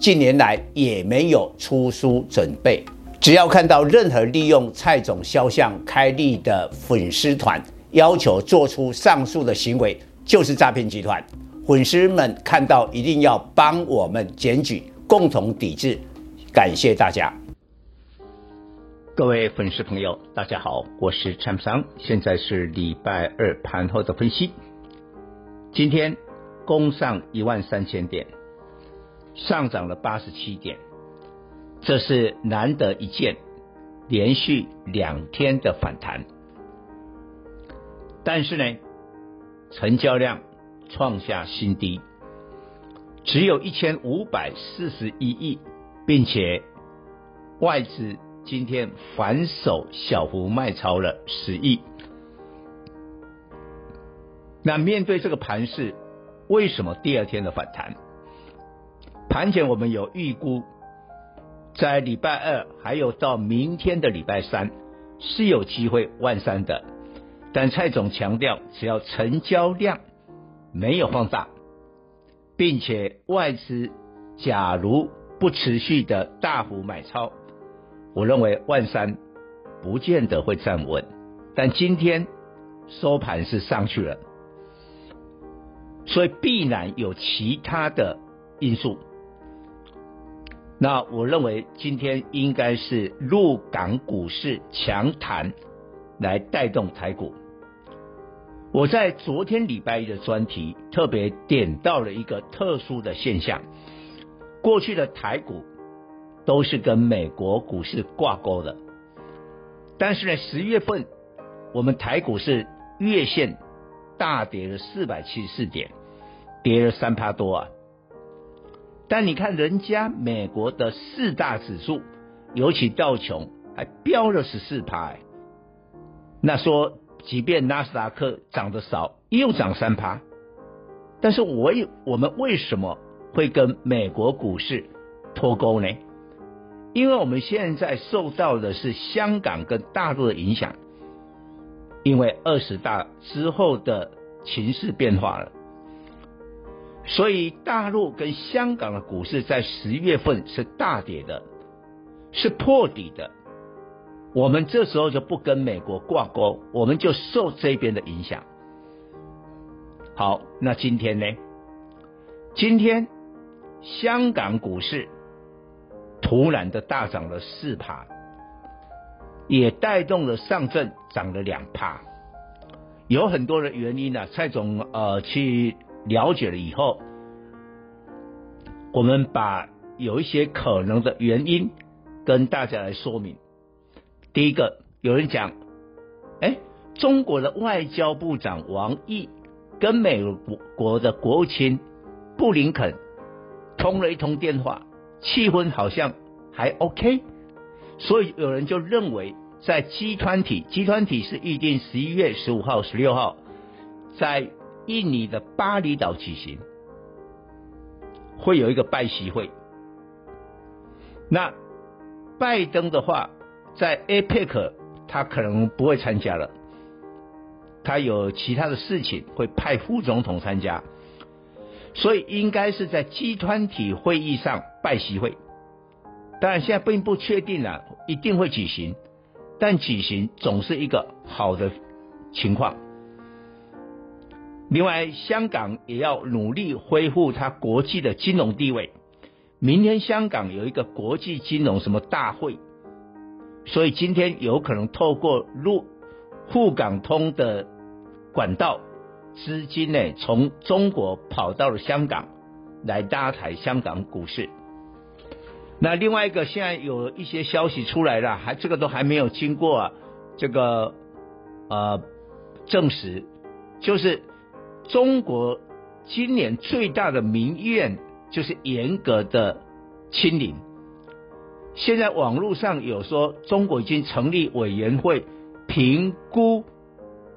近年来也没有出书准备。只要看到任何利用蔡总肖像开立的粉丝团，要求做出上述的行为，就是诈骗集团。粉丝们看到一定要帮我们检举，共同抵制。感谢大家。各位粉丝朋友，大家好，我是蔡明，现在是礼拜二盘后的分析。今天攻上一万三千点，上涨了八十七点，这是难得一见，连续两天的反弹。但是呢，成交量创下新低，只有一千五百四十一亿，并且外资。今天反手小幅卖超了十亿，那面对这个盘势，为什么第二天的反弹？盘前我们有预估，在礼拜二还有到明天的礼拜三是有机会万三的，但蔡总强调，只要成交量没有放大，并且外资假如不持续的大幅买超。我认为万三不见得会站稳，但今天收盘是上去了，所以必然有其他的因素。那我认为今天应该是陆港股市强弹来带动台股。我在昨天礼拜一的专题特别点到了一个特殊的现象，过去的台股。都是跟美国股市挂钩的，但是呢，十月份我们台股是月线大跌了四百七十四点，跌了三趴多啊。但你看人家美国的四大指数，尤其道琼还飙了十四趴，那说即便纳斯达克涨得少，又涨三趴，但是我也我们为什么会跟美国股市脱钩呢？因为我们现在受到的是香港跟大陆的影响，因为二十大之后的情势变化了，所以大陆跟香港的股市在十月份是大跌的，是破底的。我们这时候就不跟美国挂钩，我们就受这边的影响。好，那今天呢？今天香港股市。突然的大涨了四趴，也带动了上证涨了两趴，有很多的原因呢、啊。蔡总呃去了解了以后，我们把有一些可能的原因跟大家来说明。第一个，有人讲，哎，中国的外交部长王毅跟美国国的国务卿布林肯通了一通电话。气氛好像还 OK，所以有人就认为在集团体，集团体是预定十一月十五号、十六号在印尼的巴厘岛举行，会有一个拜习会。那拜登的话，在 APEC 他可能不会参加了，他有其他的事情会派副总统参加。所以应该是在集团体会议上拜习会，当然现在并不确定了，一定会举行，但举行总是一个好的情况。另外，香港也要努力恢复它国际的金融地位。明天香港有一个国际金融什么大会，所以今天有可能透过陆沪港通的管道。资金呢，从中国跑到了香港来搭台香港股市。那另外一个，现在有一些消息出来了，还这个都还没有经过这个呃证实，就是中国今年最大的民怨就是严格的清零。现在网络上有说中国已经成立委员会评估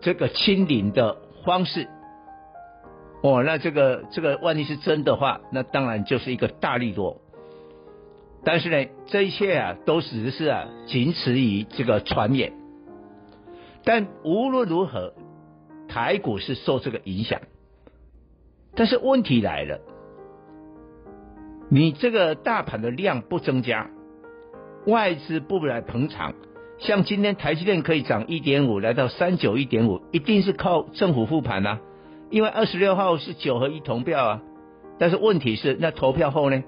这个清零的方式。哦，那这个这个万一是真的话，那当然就是一个大利多。但是呢，这一切啊，都只是啊，仅此于这个传言。但无论如何，台股是受这个影响。但是问题来了，你这个大盘的量不增加，外资不来捧场，像今天台积电可以涨一点五，来到三九一点五，一定是靠政府护盘呐。因为二十六号是九合一投票啊。但是问题是，那投票后呢？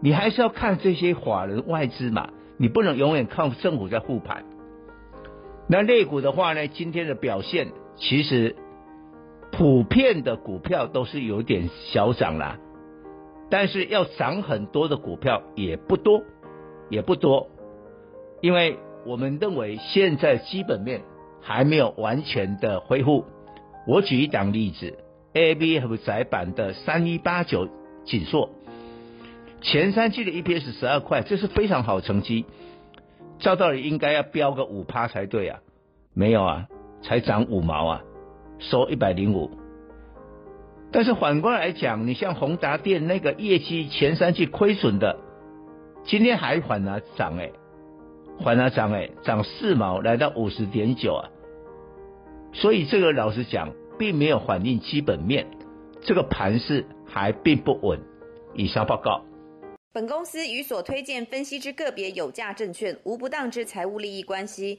你还是要看这些法人外资嘛，你不能永远靠政府在护盘。那类股的话呢，今天的表现其实普遍的股票都是有点小涨啦，但是要涨很多的股票也不多，也不多，因为我们认为现在基本面还没有完全的恢复。我举一档例子，ABF 载板的三一八九景硕。前三季的 EPS 十二块，这是非常好成绩。照道理应该要飙个五趴才对啊，没有啊，才涨五毛啊，收一百零五。但是反过来讲，你像宏达电那个业绩前三季亏损的，今天还反而涨哎，反而涨哎，涨四毛来到五十点九啊。所以这个老实讲，并没有反映基本面，这个盘势还并不稳。以上报告。本公司与所推荐分析之个别有价证券无不当之财务利益关系。